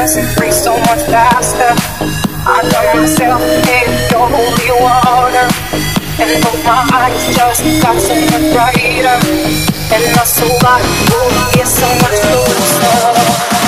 doesn't free so much faster. I love myself in your water. And both my eyes just got so much brighter. And my soul got oh, so much closer.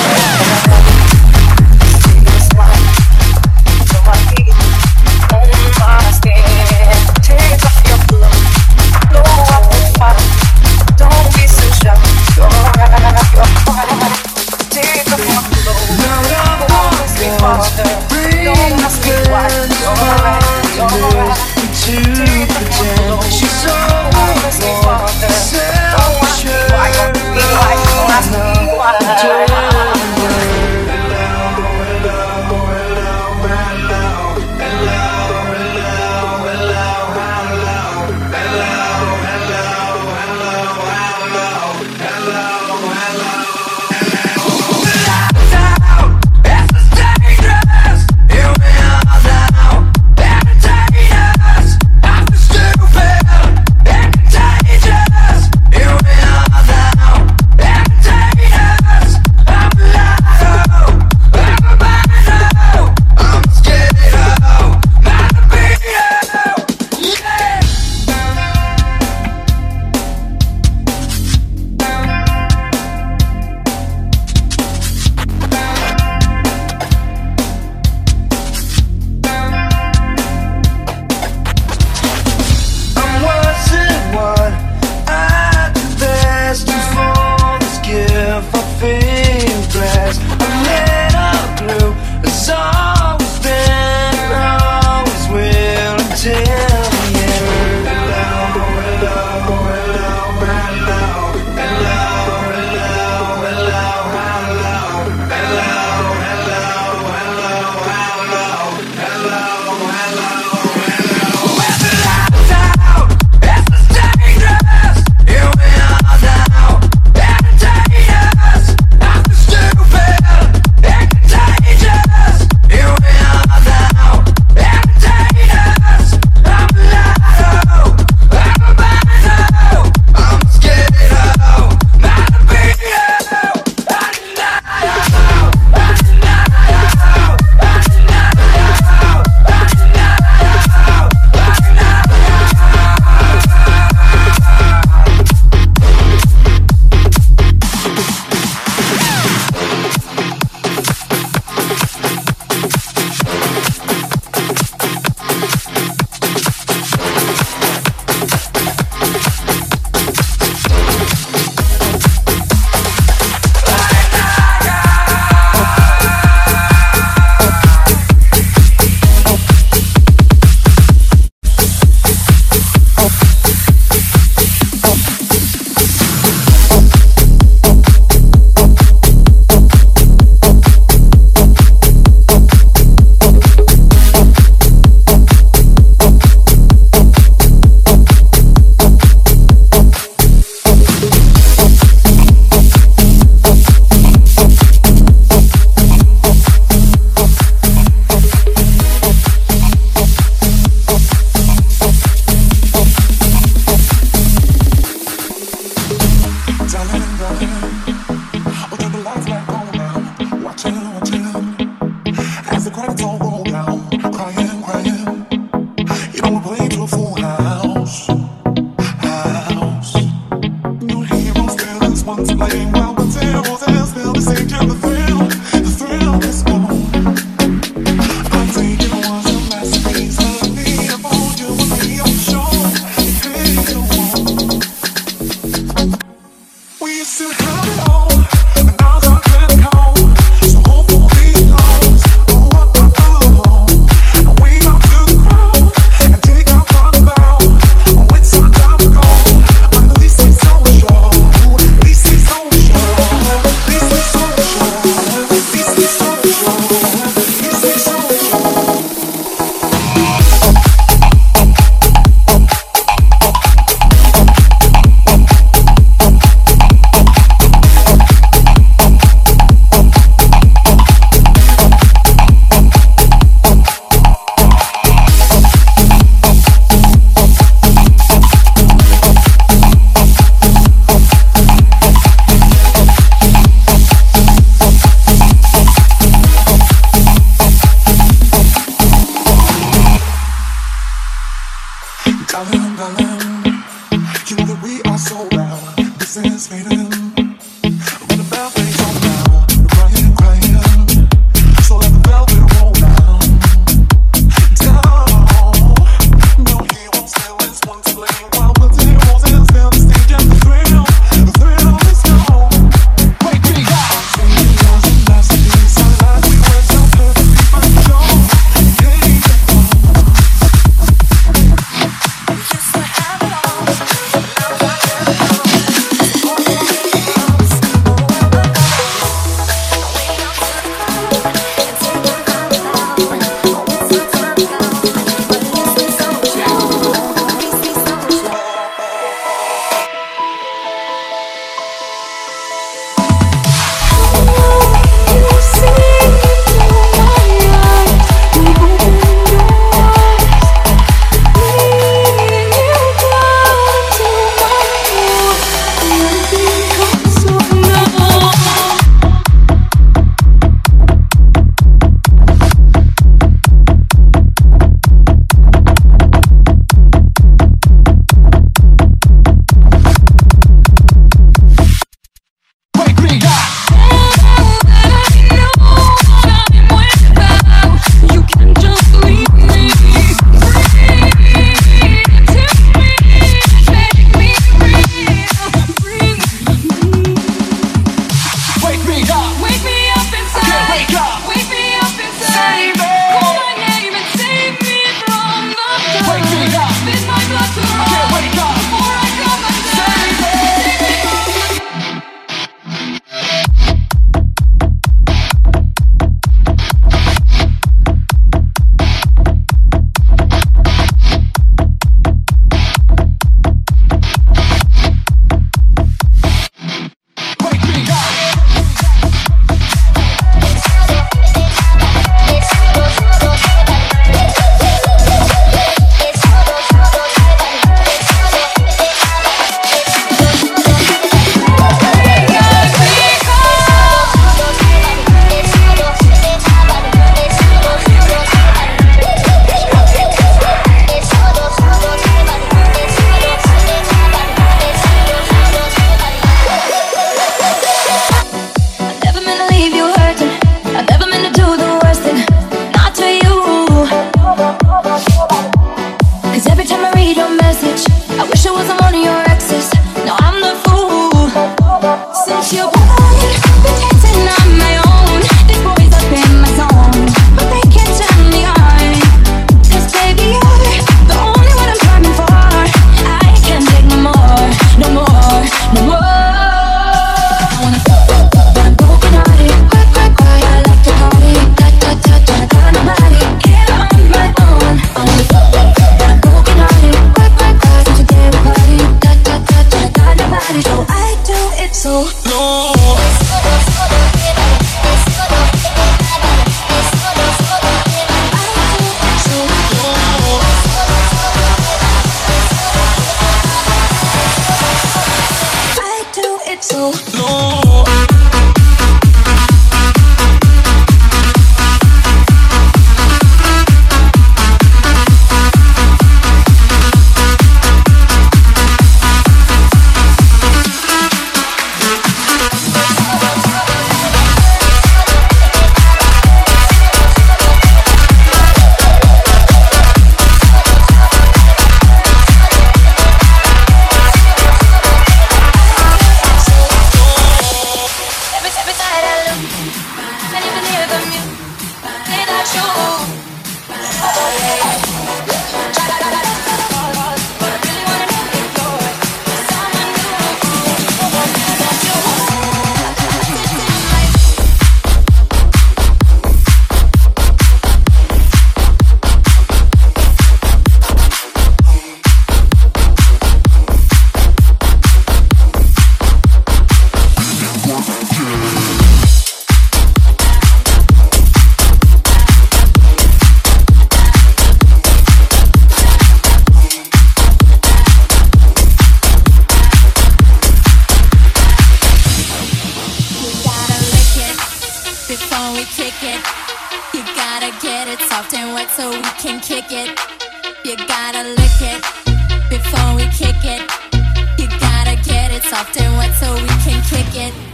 get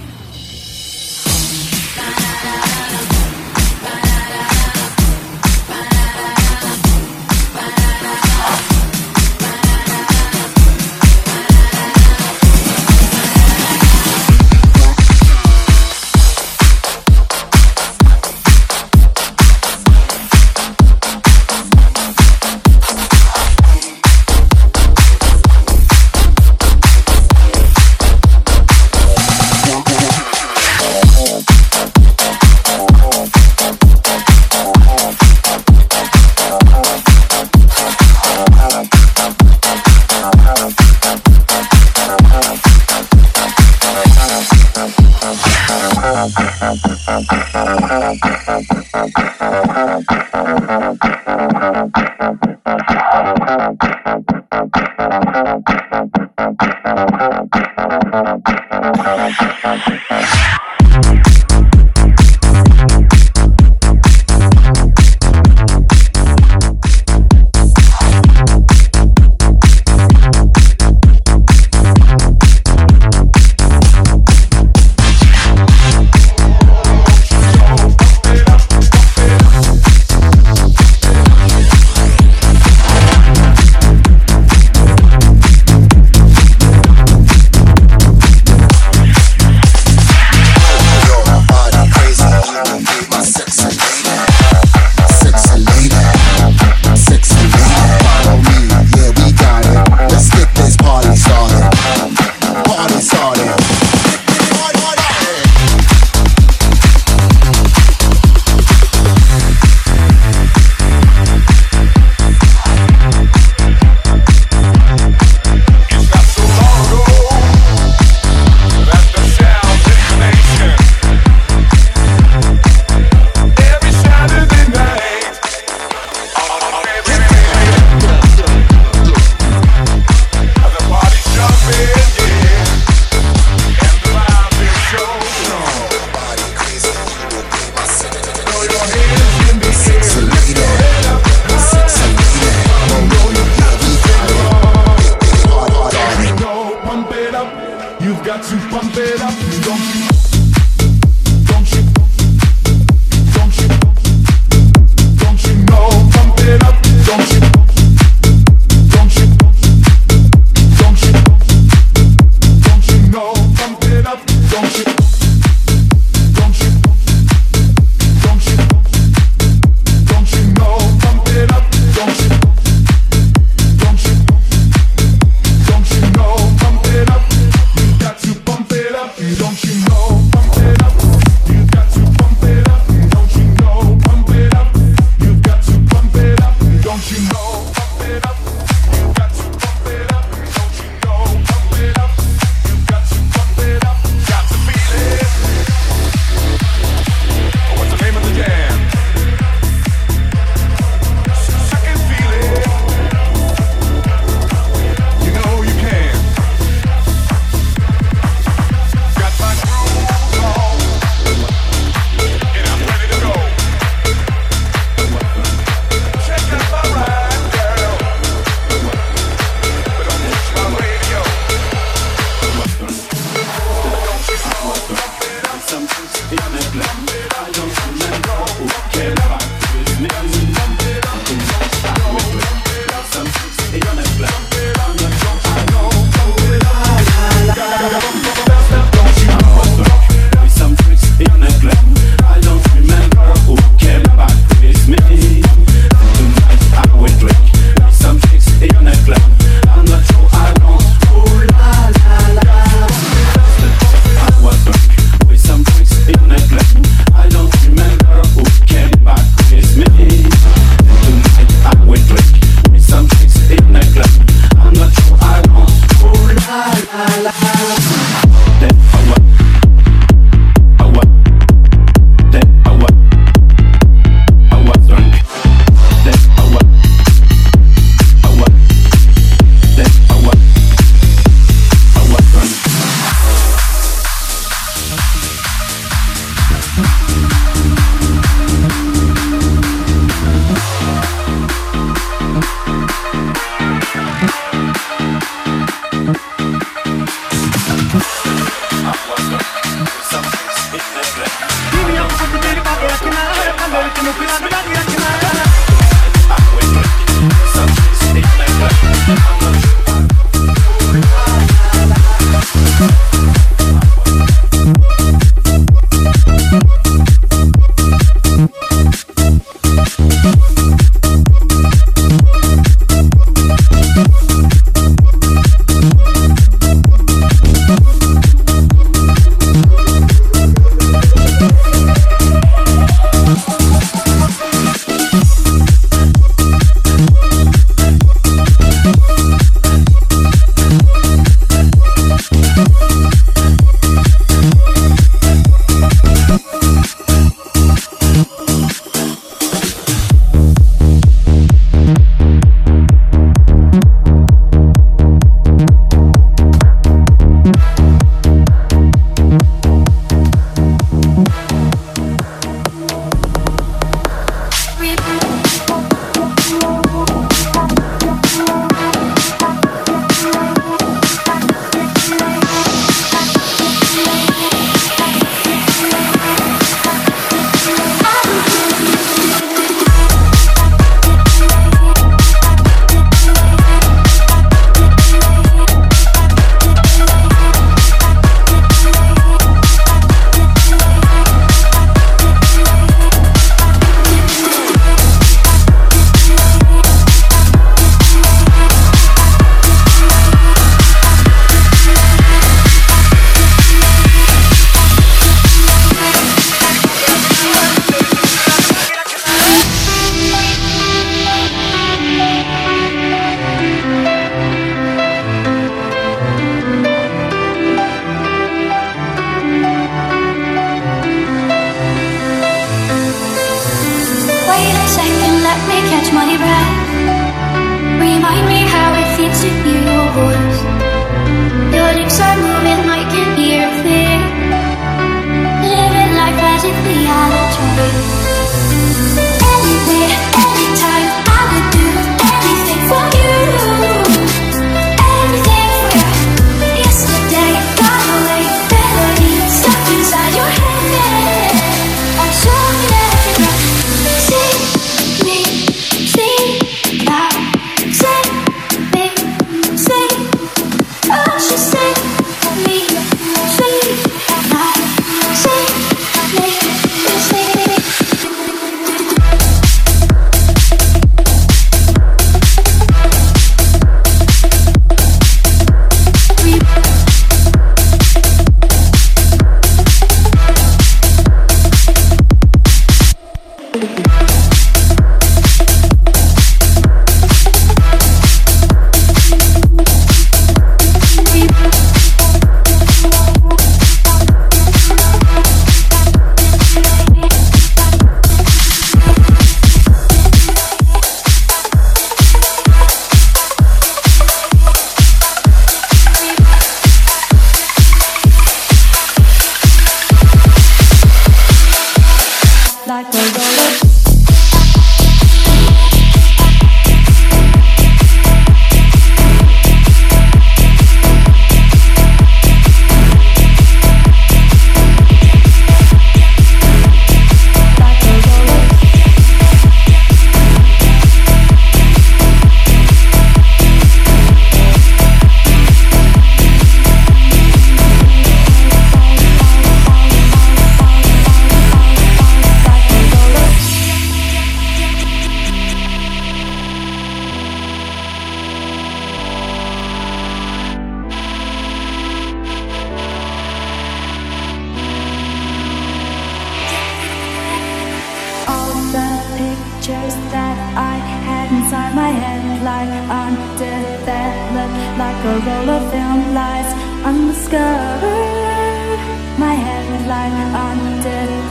Thank you.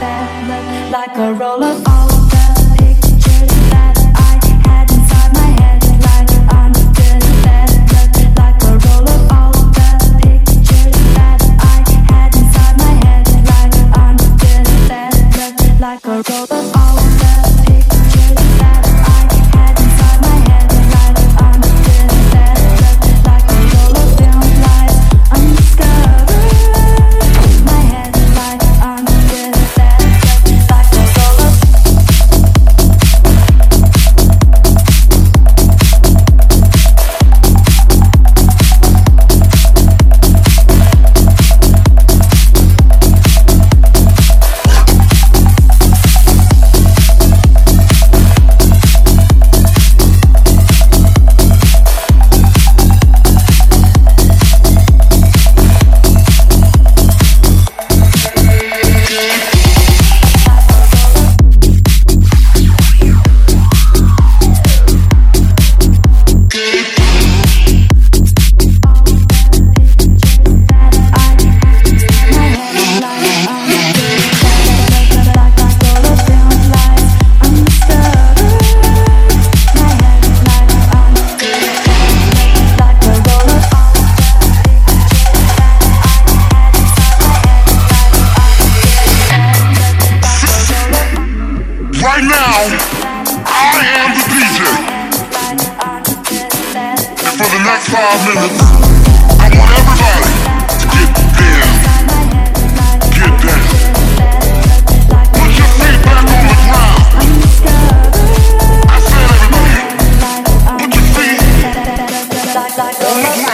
like a roller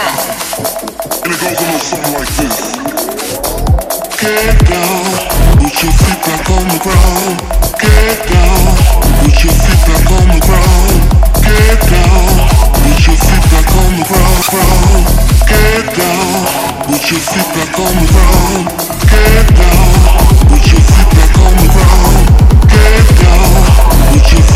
And it goes a little something like this. Get down, put your feet back on the ground. Get down, put your feet back on the ground. Get down, put your feet back on the ground. Get down, put your feet back on the ground. Get down, put your feet back on the ground. Get down, put your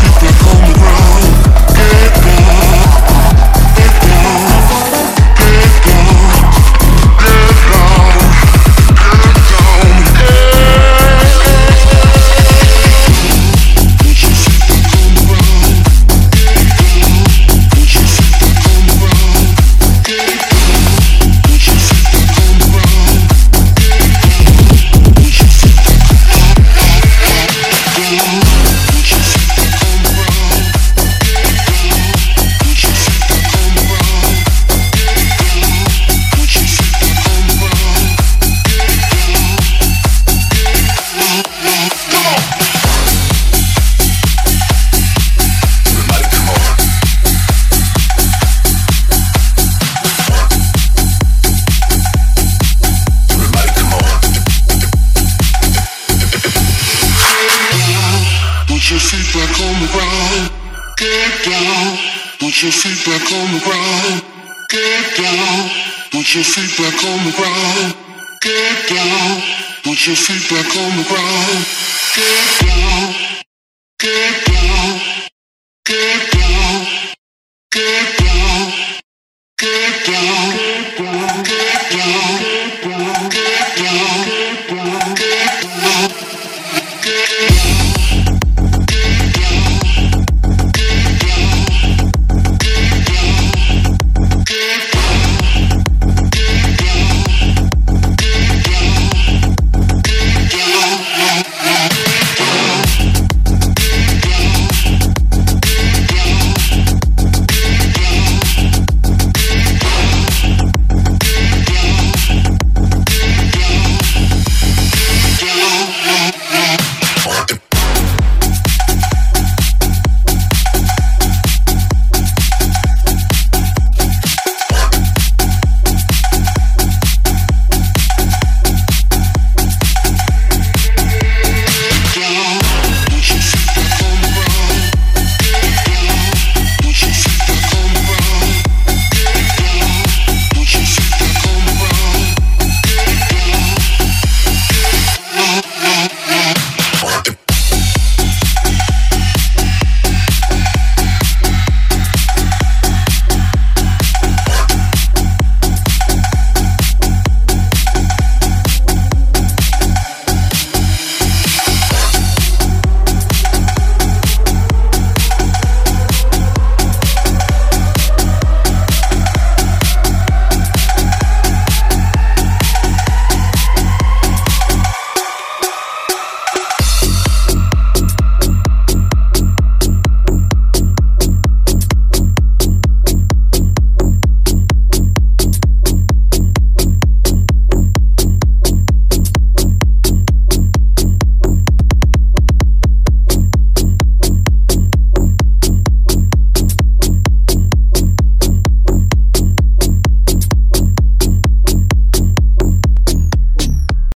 your feet back on